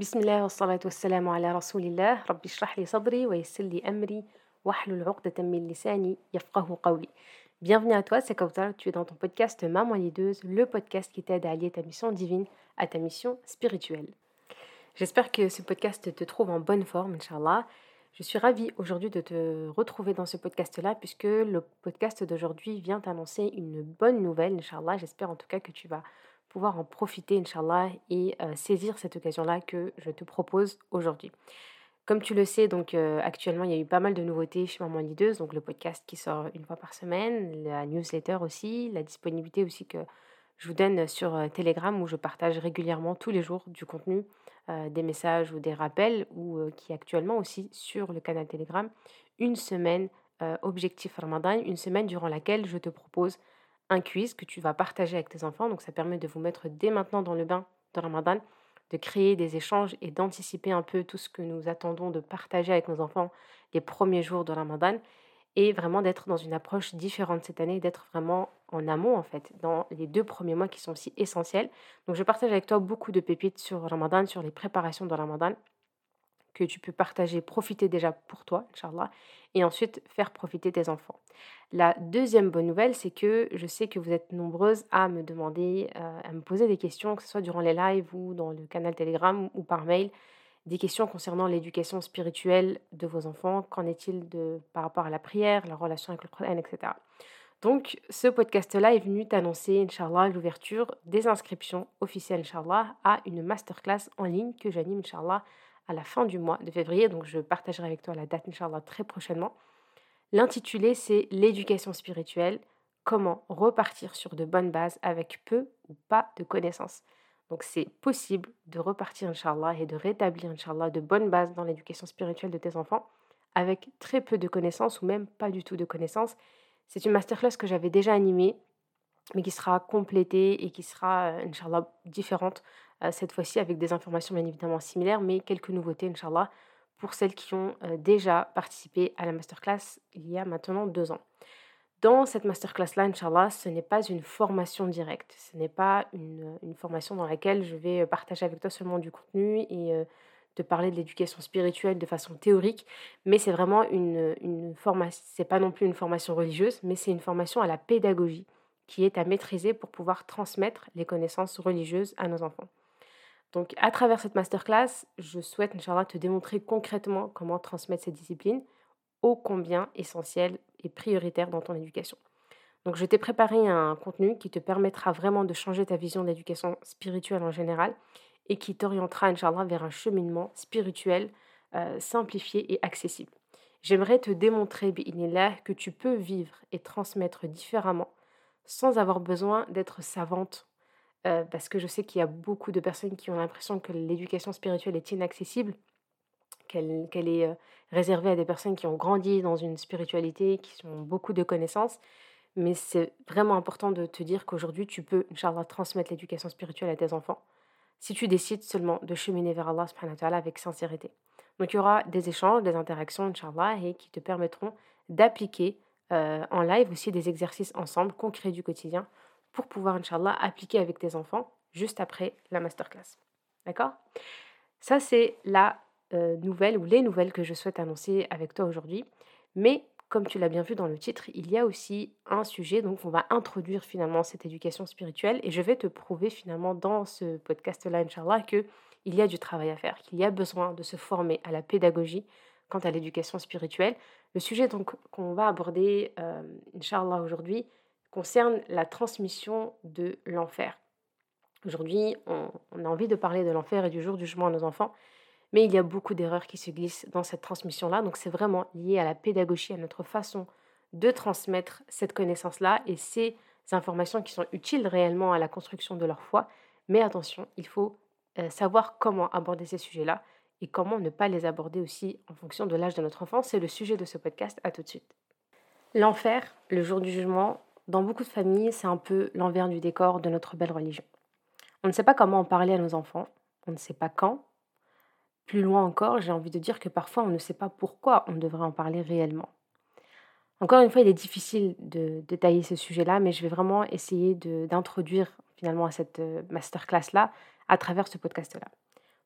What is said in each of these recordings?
بسم الله والصلاة والسلام على رسول الله ربي اشرح لي صدري ويسر لي أمري واحلل عقدة من لساني يفقه قولي Bienvenue à toi, c'est Kautar, tu es dans ton podcast Maman Lideuse, le podcast qui t'aide à allier ta mission divine à ta mission spirituelle. J'espère que ce podcast te trouve en bonne forme, Inch'Allah. Je suis ravie aujourd'hui de te retrouver dans ce podcast-là, puisque le podcast d'aujourd'hui vient t'annoncer une bonne nouvelle, Inch'Allah. J'espère en tout cas que tu vas pouvoir en profiter, Inch'Allah, et euh, saisir cette occasion-là que je te propose aujourd'hui. Comme tu le sais, donc euh, actuellement, il y a eu pas mal de nouveautés chez Maman Lideuse, donc le podcast qui sort une fois par semaine, la newsletter aussi, la disponibilité aussi que je vous donne sur euh, Telegram où je partage régulièrement tous les jours du contenu, des messages ou des rappels, ou qui est actuellement aussi sur le canal Telegram, une semaine objectif Ramadan, une semaine durant laquelle je te propose un quiz que tu vas partager avec tes enfants. Donc ça permet de vous mettre dès maintenant dans le bain de Ramadan, de créer des échanges et d'anticiper un peu tout ce que nous attendons de partager avec nos enfants les premiers jours de Ramadan et vraiment d'être dans une approche différente cette année, d'être vraiment en amont en fait, dans les deux premiers mois qui sont aussi essentiels. Donc je partage avec toi beaucoup de pépites sur Ramadan, sur les préparations de Ramadan que tu peux partager, profiter déjà pour toi, Inch'Allah, et ensuite faire profiter tes enfants. La deuxième bonne nouvelle, c'est que je sais que vous êtes nombreuses à me demander, euh, à me poser des questions, que ce soit durant les lives ou dans le canal Telegram ou par mail, des questions concernant l'éducation spirituelle de vos enfants. Qu'en est-il de par rapport à la prière, la relation avec le Coran, etc. Donc, ce podcast-là est venu t'annoncer, Inch'Allah, l'ouverture des inscriptions officielles, Inch'Allah, à une masterclass en ligne que j'anime, Inch'Allah, à la fin du mois de février. Donc, je partagerai avec toi la date, Inch'Allah, très prochainement. L'intitulé, c'est L'éducation spirituelle, comment repartir sur de bonnes bases avec peu ou pas de connaissances. Donc c'est possible de repartir, Inch'Allah, et de rétablir, Inch'Allah, de bonnes bases dans l'éducation spirituelle de tes enfants avec très peu de connaissances ou même pas du tout de connaissances. C'est une masterclass que j'avais déjà animée, mais qui sera complétée et qui sera, euh, Inch'Allah, différente cette fois-ci avec des informations bien évidemment similaires, mais quelques nouveautés, Inch'Allah, pour celles qui ont euh, déjà participé à la masterclass il y a maintenant deux ans. Dans cette masterclass-là, Inch'Allah, ce n'est pas une formation directe, ce n'est pas une, formation dans laquelle je vais partager avec toi seulement du contenu et euh, te parler de l'éducation spirituelle de façon théorique, mais c'est vraiment une, une formation, c'est pas non plus une formation religieuse, mais c'est une formation à la pédagogie qui est à maîtriser pour pouvoir transmettre les connaissances religieuses à nos enfants. Donc, à travers cette masterclass, je souhaite, Inch'Allah, te démontrer concrètement comment transmettre cette discipline, ô combien essentielle et prioritaire dans ton éducation. Donc, je t'ai préparé un contenu qui te permettra vraiment de changer ta vision de l'éducation spirituelle en général et qui t'orientera, Inch'Allah, vers un cheminement spirituel euh, simplifié et accessible. J'aimerais te démontrer, là que tu peux vivre et transmettre différemment sans avoir besoin d'être savante euh, parce que je sais qu'il y a beaucoup de personnes qui ont l'impression que l'éducation spirituelle est inaccessible, qu'elle est euh, réservée à des personnes qui ont grandi dans une spiritualité, qui ont beaucoup de connaissances. Mais c'est vraiment important de te dire qu'aujourd'hui, tu peux, Inch'Allah, transmettre l'éducation spirituelle à tes enfants si tu décides seulement de cheminer vers Allah avec sincérité. Donc il y aura des échanges, des interactions, Inch'Allah, et qui te permettront d'appliquer euh, en live aussi des exercices ensemble, concrets du quotidien, pour pouvoir, Inch'Allah, appliquer avec tes enfants juste après la masterclass. D'accord? Ça, c'est la euh, nouvelle ou les nouvelles que je souhaite annoncer avec toi aujourd'hui. Mais comme tu l'as bien vu dans le titre, il y a aussi un sujet, donc on va introduire finalement cette éducation spirituelle et je vais te prouver finalement dans ce podcast-là, Inch'Allah, qu'il y a du travail à faire, qu'il y a besoin de se former à la pédagogie quant à l'éducation spirituelle. Le sujet qu'on va aborder, euh, Inch'Allah, aujourd'hui, concerne la transmission de l'enfer. Aujourd'hui, on, a envie de parler de l'enfer et du jour du jugement à nos enfants, mais il y a beaucoup d'erreurs qui se glissent dans cette transmission-là. Donc c'est vraiment lié à la pédagogie, à notre façon de transmettre cette connaissance-là et ces informations qui sont utiles réellement à la construction de leur foi. Mais attention, il faut euh, savoir comment aborder ces sujets-là et comment ne pas les aborder aussi en fonction de l'âge de notre enfant. C'est le sujet de ce podcast. À tout de suite. L'enfer, le jour du jugement, dans beaucoup de familles, c'est un peu l'envers du décor de notre belle religion. On ne sait pas comment en parler à nos enfants, on ne sait pas quand. Plus loin encore, j'ai envie de dire que parfois on ne sait pas pourquoi on devrait en parler réellement. Encore une fois, il est difficile de détailler ce sujet-là, mais je vais vraiment essayer d'introduire finalement à cette euh, masterclass-là à travers ce podcast-là.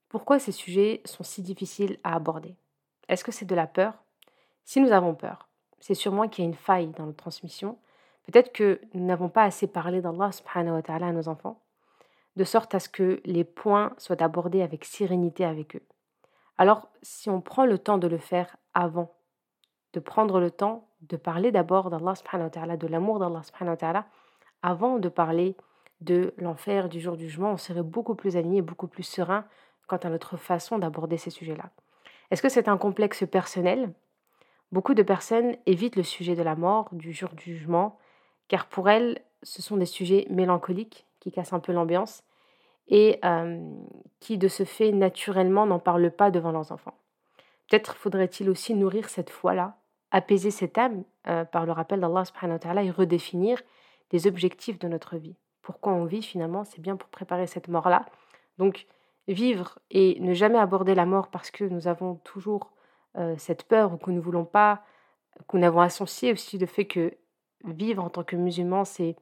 Pourquoi ces sujets sont si difficiles à aborder? Est-ce que c'est de la peur? Si nous avons peur, c'est sûrement qu'il y a une faille dans notre transmission. Peut-être que nous n'avons pas assez parlé d'Allah subhanahu wa ta'ala à nos enfants, de sorte à ce que les points soient abordés avec sérénité avec eux. Alors, si on prend le temps de le faire avant, de prendre le temps de parler d'abord d'Allah subhanahu de l'amour d'Allah subhanahu wa ta'ala, avant de parler de l'enfer, du jour du jugement, on serait beaucoup plus aligné, beaucoup plus serein quant à notre façon d'aborder ces sujets-là. Est-ce que c'est un complexe personnel? Beaucoup de personnes évitent le sujet de la mort, du jour du jugement, car pour elles, ce sont des sujets mélancoliques qui cassent un peu l'ambiance et qui, de ce fait, naturellement, n'en parlent pas devant leurs enfants. Peut-être faudrait-il aussi nourrir cette foi-là, apaiser cette âme par le rappel d'Allah et redéfinir les objectifs de notre vie. Pourquoi on vit finalement, c'est bien pour préparer cette mort-là. Donc, vivre et ne jamais aborder la mort parce que nous avons toujours cette peur ou que nous ne voulons pas, que nous avons associé aussi le fait que vivre en tant que musulman, c'est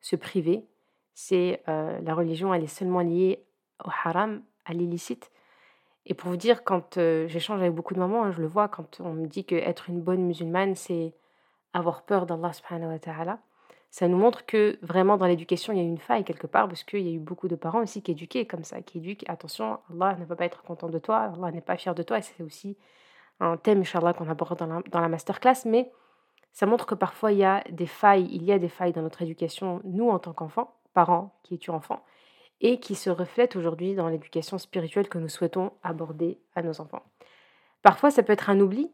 se priver, c'est la religion, elle est seulement liée au haram, à l'illicite. Et pour vous dire, quand j'échange avec beaucoup de mamans, hein, je le vois, quand on me dit qu'être une bonne musulmane, c'est avoir peur d'Allah subhanahu ça nous montre que vraiment dans l'éducation, il y a une faille quelque part, parce qu'il y a eu beaucoup de parents aussi qui éduquaient comme ça, qui éduquent, attention, Allah ne va pas être content de toi, Allah n'est pas fier de toi, et c'est aussi un thème, Inch'Allah, qu'on aborde dans la, dans la masterclass, mais ça montre que parfois il y a des failles, il y a des failles dans notre éducation, nous en tant qu'enfants, parents qui étudient enfants, et qui se reflètent aujourd'hui dans l'éducation spirituelle que nous souhaitons aborder à nos enfants. Parfois, ça peut être un oubli,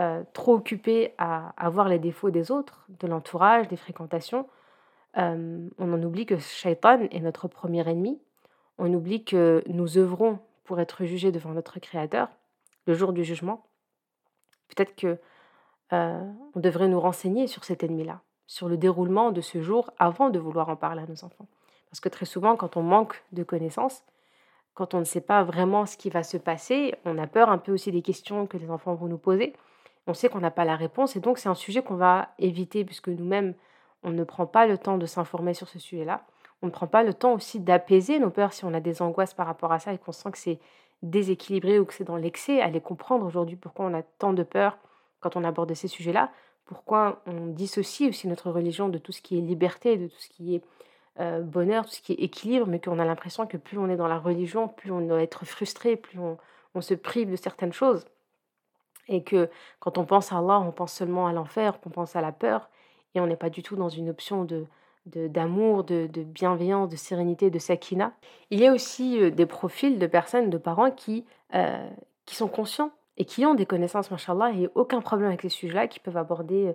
euh, trop occupé à, voir les défauts des autres, de l'entourage, des fréquentations, euh, on en oublie que Shaitan est notre premier ennemi. On oublie que nous œuvrons pour être jugés devant notre Créateur le jour du jugement. Peut-être que euh, on devrait nous renseigner sur cet ennemi-là, sur le déroulement de ce jour avant de vouloir en parler à nos enfants. Parce que très souvent, quand on manque de connaissances, quand on ne sait pas vraiment ce qui va se passer, on a peur un peu aussi des questions que les enfants vont nous poser on sait qu'on n'a pas la réponse et donc c'est un sujet qu'on va éviter puisque nous-mêmes, on ne prend pas le temps de s'informer sur ce sujet-là. On ne prend pas le temps aussi d'apaiser nos peurs si on a des angoisses par rapport à ça et qu'on sent que c'est déséquilibré ou que c'est dans l'excès, aller comprendre aujourd'hui pourquoi on a tant de peur quand on aborde ces sujets-là, pourquoi on dissocie aussi notre religion de tout ce qui est liberté, de tout ce qui est euh, bonheur, tout ce qui est équilibre, mais qu'on a l'impression que plus on est dans la religion, plus on doit être frustré, plus on se prive de certaines choses. Et que quand on pense à Allah, on pense seulement à l'enfer, qu'on pense à la peur, et on n'est pas du tout dans une option de d'amour, de, bienveillance, de sérénité, de sakina. Il y a aussi des profils de personnes, de parents qui, qui sont conscients et qui ont des connaissances, machallah, et aucun problème avec ces sujets-là, qui peuvent aborder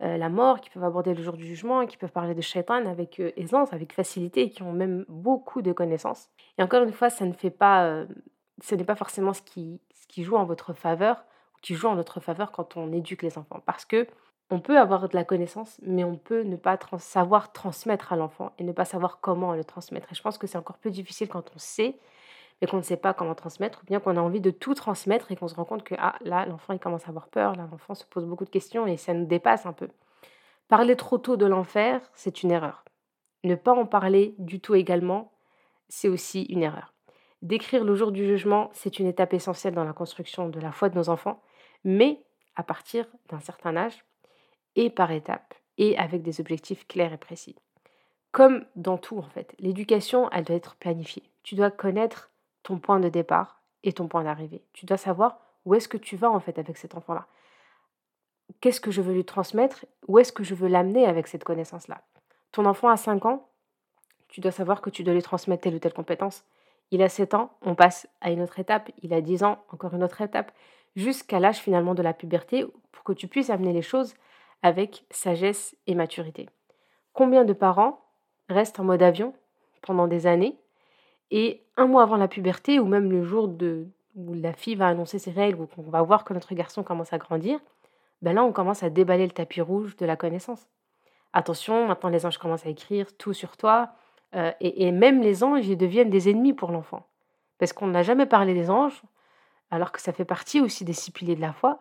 la mort, qui peuvent aborder le jour du jugement, qui peuvent parler de shaitan avec aisance, avec facilité, et qui ont même beaucoup de connaissances. Et encore une fois, ça ne fait pas, ce n'est pas forcément ce qui, ce qui joue en votre faveur qui joue en notre faveur quand on éduque les enfants. Parce que on peut avoir de la connaissance, mais on peut ne pas savoir transmettre à l'enfant et ne pas savoir comment le transmettre. Et je pense que c'est encore plus difficile quand on sait, mais qu'on ne sait pas comment transmettre, ou bien qu'on a envie de tout transmettre et qu'on se rend compte que ah, là, l'enfant il commence à avoir peur, là, l'enfant se pose beaucoup de questions et ça nous dépasse un peu. Parler trop tôt de l'enfer, c'est une erreur. Ne pas en parler du tout également, c'est aussi une erreur. Décrire le jour du jugement, c'est une étape essentielle dans la construction de la foi de nos enfants, mais à partir d'un certain âge et par étapes et avec des objectifs clairs et précis. Comme dans tout en fait, l'éducation, elle doit être planifiée. Tu dois connaître ton point de départ et ton point d'arrivée. Tu dois savoir où est-ce que tu vas en fait avec cet enfant-là. Qu'est-ce que je veux lui transmettre? Où est-ce que je veux l'amener avec cette connaissance-là? Ton enfant a 5 ans, tu dois savoir que tu dois lui transmettre telle ou telle compétence. Il a 7 ans, on passe à une autre étape. Il a 10 ans, encore une autre étape jusqu'à l'âge finalement de la puberté pour que tu puisses amener les choses avec sagesse et maturité. Combien de parents restent en mode avion pendant des années et un mois avant la puberté ou même le jour de, où la fille va annoncer ses règles ou qu'on va voir que notre garçon commence à grandir, ben là on commence à déballer le tapis rouge de la connaissance. Attention, maintenant les anges commencent à écrire tout sur toi euh, et, même les anges ils deviennent des ennemis pour l'enfant. Parce qu'on n'a jamais parlé des anges, alors que ça fait partie aussi des six piliers de la foi,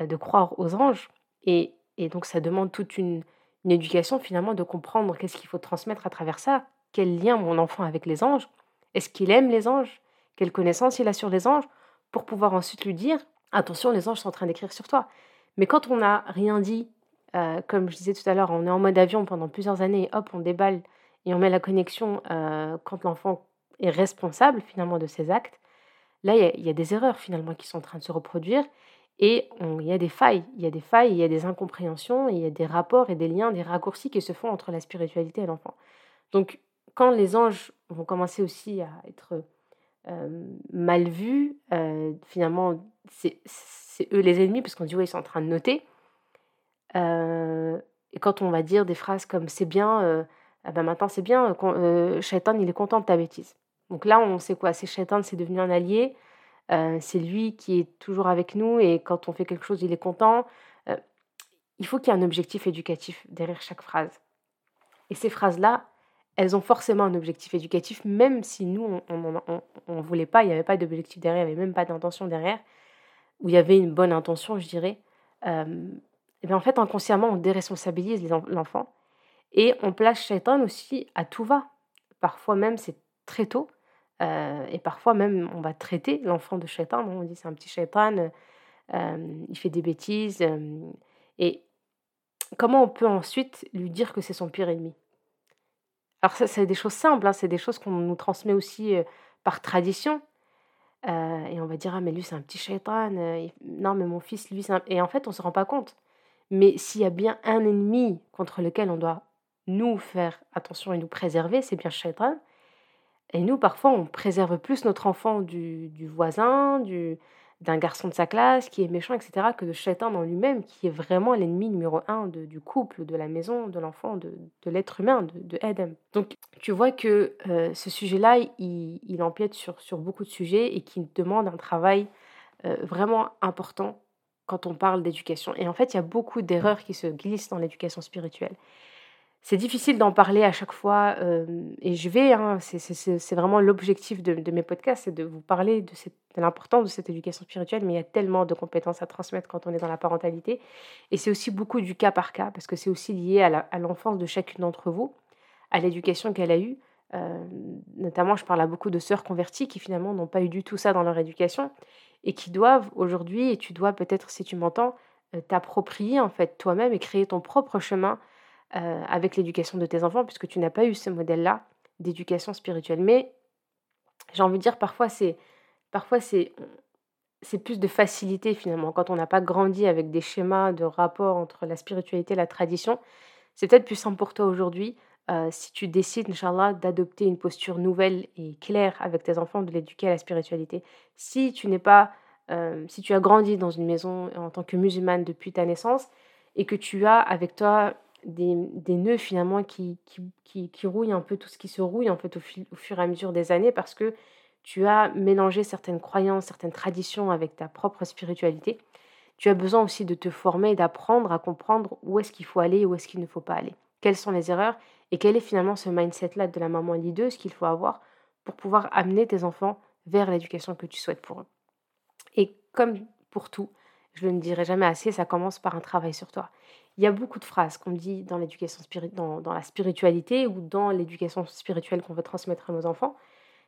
euh, de croire aux anges. Et, donc ça demande toute une, éducation finalement de comprendre qu'est-ce qu'il faut transmettre à travers ça, quel lien mon enfant avec les anges, Est-ce qu'il aime les anges? Quelle connaissance il a sur les anges? Pour pouvoir ensuite lui dire attention, les anges sont en train d'écrire sur toi. Mais quand on n'a rien dit, euh, comme je disais tout à l'heure, on est en mode avion pendant plusieurs années, hop, on déballe et on met la connexion euh, quand l'enfant est responsable finalement de ses actes, là, il y, a des erreurs finalement qui sont en train de se reproduire et il y a des failles, il y a des failles, il y a des incompréhensions, il y a des rapports et des liens, des raccourcis qui se font entre la spiritualité et l'enfant. Donc, quand les anges vont commencer aussi à être euh, mal vus, finalement, c'est eux les ennemis, parce qu'on dit, ouais, ils sont en train de noter. Euh, et quand on va dire des phrases comme c'est bien, euh, ah ben maintenant c'est bien, euh, Shaitan il est content de ta bêtise. Donc là on sait quoi, c'est Shaitan c'est devenu un allié, c'est lui qui est toujours avec nous et quand on fait quelque chose il est content. il faut qu'il y ait un objectif éducatif derrière chaque phrase. Et ces phrases-là, elles ont forcément un objectif éducatif, même si nous, on ne voulait pas, il n'y avait pas d'objectif derrière, il n'y avait même pas d'intention derrière, où il y avait une bonne intention, je dirais et bien en fait, inconsciemment, on déresponsabilise l'enfant et on place Shaitan aussi à tout va. Parfois même, c'est très tôt. Euh, et parfois même, on va traiter l'enfant de Shaitan. On dit c'est un petit Shaitan, euh, il fait des bêtises. Euh, et comment on peut ensuite lui dire que c'est son pire ennemi? Alors, c'est des choses simples, hein, c'est des choses qu'on nous transmet aussi par tradition. et on va dire, ah, mais lui, c'est un petit Shaitan. non, mais mon fils, lui, c'est un... Et en fait, on ne se rend pas compte. Mais s'il y a bien un ennemi contre lequel on doit nous faire attention et nous préserver, c'est bien shaitan. Et nous, parfois, on préserve plus notre enfant du, voisin, du, d'un garçon de sa classe qui est méchant, etc., que de shaitan en lui-même, qui est vraiment l'ennemi numéro un du couple, de la maison, de l'enfant, de, l'être humain, de, de, Adam. Donc, tu vois que euh, ce sujet-là, il, il, empiète sur, sur beaucoup de sujets et qui demande un travail euh, vraiment important quand on parle d'éducation. Et en fait, il y a beaucoup d'erreurs qui se glissent dans l'éducation spirituelle. C'est difficile d'en parler à chaque fois, euh, et je vais, hein, c'est vraiment l'objectif de, mes podcasts, c'est de vous parler de, l'importance de cette éducation spirituelle, mais il y a tellement de compétences à transmettre quand on est dans la parentalité, et c'est aussi beaucoup du cas par cas, parce que c'est aussi lié à l'enfance de chacune d'entre vous, à l'éducation qu'elle a eue. Euh, notamment, je parle à beaucoup de sœurs converties qui finalement n'ont pas eu du tout ça dans leur éducation et qui doivent aujourd'hui, et tu dois peut-être, si tu m'entends, euh, t'approprier en fait toi-même et créer ton propre chemin euh, avec l'éducation de tes enfants, puisque tu n'as pas eu ce modèle-là d'éducation spirituelle. Mais j'ai envie de dire, parfois c'est parfois c'est c'est plus de facilité finalement quand on n'a pas grandi avec des schémas de rapport entre la spiritualité et la tradition. C'est peut-être plus simple pour toi aujourd'hui euh, si tu décides, Inch'Allah, d'adopter une posture nouvelle et claire avec tes enfants, de l'éduquer à la spiritualité. Si tu n'es pas, euh, si tu as grandi dans une maison en tant que musulmane depuis ta naissance et que tu as avec toi des, nœuds finalement qui, qui, qui, rouillent un peu tout ce qui se rouille en fait au, au fur et à mesure des années parce que tu as mélangé certaines croyances, certaines traditions avec ta propre spiritualité. Tu as besoin aussi de te former d'apprendre à comprendre où est-ce qu'il faut aller où est-ce qu'il ne faut pas aller. Quelles sont les erreurs et quel est finalement ce mindset-là de la maman leaduse qu'il faut avoir pour pouvoir amener tes enfants vers l'éducation que tu souhaites pour eux. Et comme pour tout, je ne le dirai jamais assez, ça commence par un travail sur toi. Il y a beaucoup de phrases qu'on dit dans l'éducation dans, la spiritualité ou dans l'éducation spirituelle qu'on veut transmettre à nos enfants.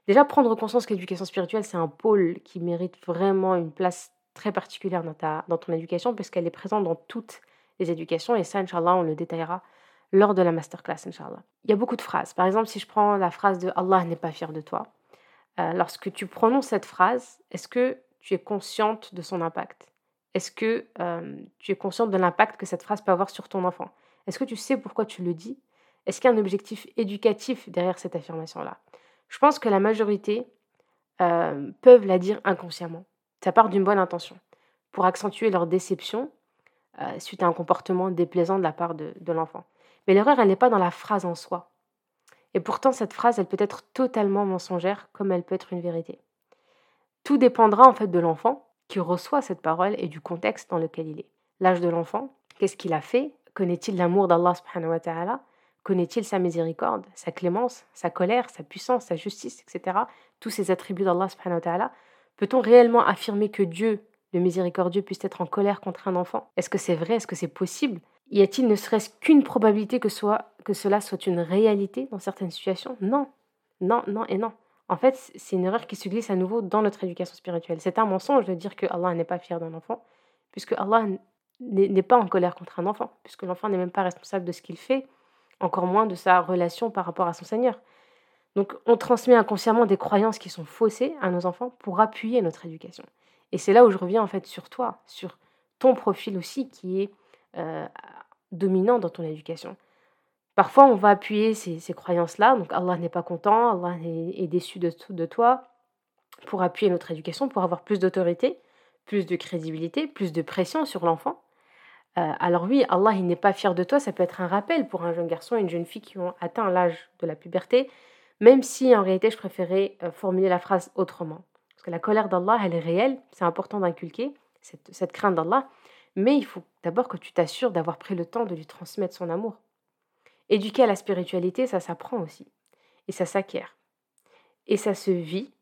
Déjà, prendre conscience que l'éducation spirituelle, c'est un pôle qui mérite vraiment une place très particulière dans, ta, dans ton éducation, puisqu'elle est présente dans toutes les éducations, et ça, Inch'Allah, on le détaillera lors de la masterclass, Inch'Allah. Il y a beaucoup de phrases. Par exemple, si je prends la phrase de Allah n'est pas fier de toi, euh, lorsque tu prononces cette phrase, est-ce que tu es consciente de son impact? Est-ce que tu es consciente de l'impact que cette phrase peut avoir sur ton enfant? Est-ce que tu sais pourquoi tu le dis? Est-ce qu'il y a un objectif éducatif derrière cette affirmation-là? Je pense que la majorité peuvent la dire inconsciemment. Ça part d'une bonne intention, pour accentuer leur déception suite à un comportement déplaisant de la part de l'enfant. Mais l'erreur, elle n'est pas dans la phrase en soi. Et pourtant, cette phrase, elle peut être totalement mensongère, comme elle peut être une vérité. Tout dépendra en fait de l'enfant qui reçoit cette parole et du contexte dans lequel il est. L'âge de l'enfant, qu'est-ce qu'il a fait? Connaît-il l'amour d'Allah Connaît-il sa miséricorde, sa clémence, sa colère, sa puissance, sa justice, etc. Tous ces attributs d'Allah Peut-on réellement affirmer que Dieu, le miséricordieux, puisse être en colère contre un enfant? Est-ce que c'est vrai? Est-ce que c'est possible? Y a-t-il ne serait-ce qu'une probabilité que, soit, que cela soit une réalité dans certaines situations? Non, non, non et non. En fait, c'est une erreur qui se glisse à nouveau dans notre éducation spirituelle. C'est un mensonge de dire que Allah n'est pas fier d'un enfant, puisque Allah n'est pas en colère contre un enfant, puisque l'enfant n'est même pas responsable de ce qu'il fait, encore moins de sa relation par rapport à son Seigneur. Donc on transmet inconsciemment des croyances qui sont faussées à nos enfants pour appuyer notre éducation. Et c'est là où je reviens en fait sur toi, sur ton profil aussi qui est euh, dominant dans ton éducation. Parfois, on va appuyer ces, croyances-là. Donc, Allah n'est pas content, Allah est, déçu de, toi, pour appuyer notre éducation, pour avoir plus d'autorité, plus de crédibilité, plus de pression sur l'enfant. Euh, alors oui, Allah, il n'est pas fier de toi. Ça peut être un rappel pour un jeune garçon et une jeune fille qui ont atteint l'âge de la puberté, même si en réalité, je préférais euh, formuler la phrase autrement. Parce que la colère d'Allah, elle est réelle. C'est important d'inculquer cette crainte d'Allah. Mais il faut d'abord que tu t'assures d'avoir pris le temps de lui transmettre son amour. Éduquer à la spiritualité, ça s'apprend aussi. Et ça s'acquiert. Et ça se vit.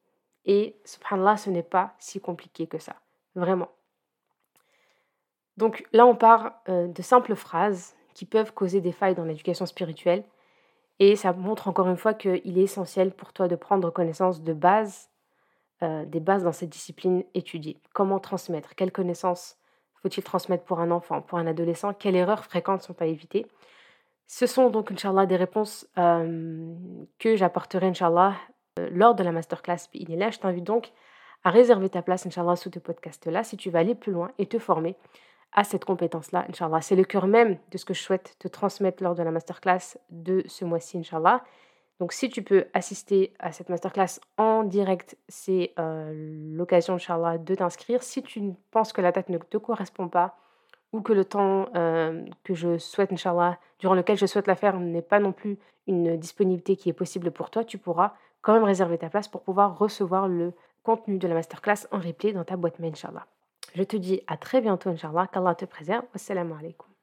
Et subhanallah, ce n'est pas si compliqué que ça. Vraiment. Donc là, on part euh, de simples phrases qui peuvent causer des failles dans l'éducation spirituelle. Et ça montre encore une fois qu'il est essentiel pour toi de prendre connaissance de base, euh, des bases dans cette discipline étudiée. Comment transmettre? Quelles connaissances faut-il transmettre pour un enfant, pour un adolescent? Quelles erreurs fréquentes sont à éviter? Ce sont donc, Inch'Allah, des réponses que j'apporterai, Inch'Allah, euh, lors de la masterclass là Je t'invite donc à réserver ta place, Inch'Allah, sous ce podcast-là, si tu veux aller plus loin et te former à cette compétence-là, Inch'Allah. C'est le cœur même de ce que je souhaite te transmettre lors de la masterclass de ce mois-ci, Inch'Allah. Donc, si tu peux assister à cette masterclass en direct, c'est euh, l'occasion, Inch'Allah, de t'inscrire. Si tu penses que la date ne te correspond pas, ou que le temps euh, que je souhaite, Inch'Allah, durant lequel je souhaite la faire n'est pas non plus une disponibilité qui est possible pour toi, tu pourras quand même réserver ta place pour pouvoir recevoir le contenu de la masterclass en replay dans ta boîte mail, Inch'Allah. Je te dis à très bientôt, Inch'Allah, qu'Allah te préserve. Wassalamu alaikum.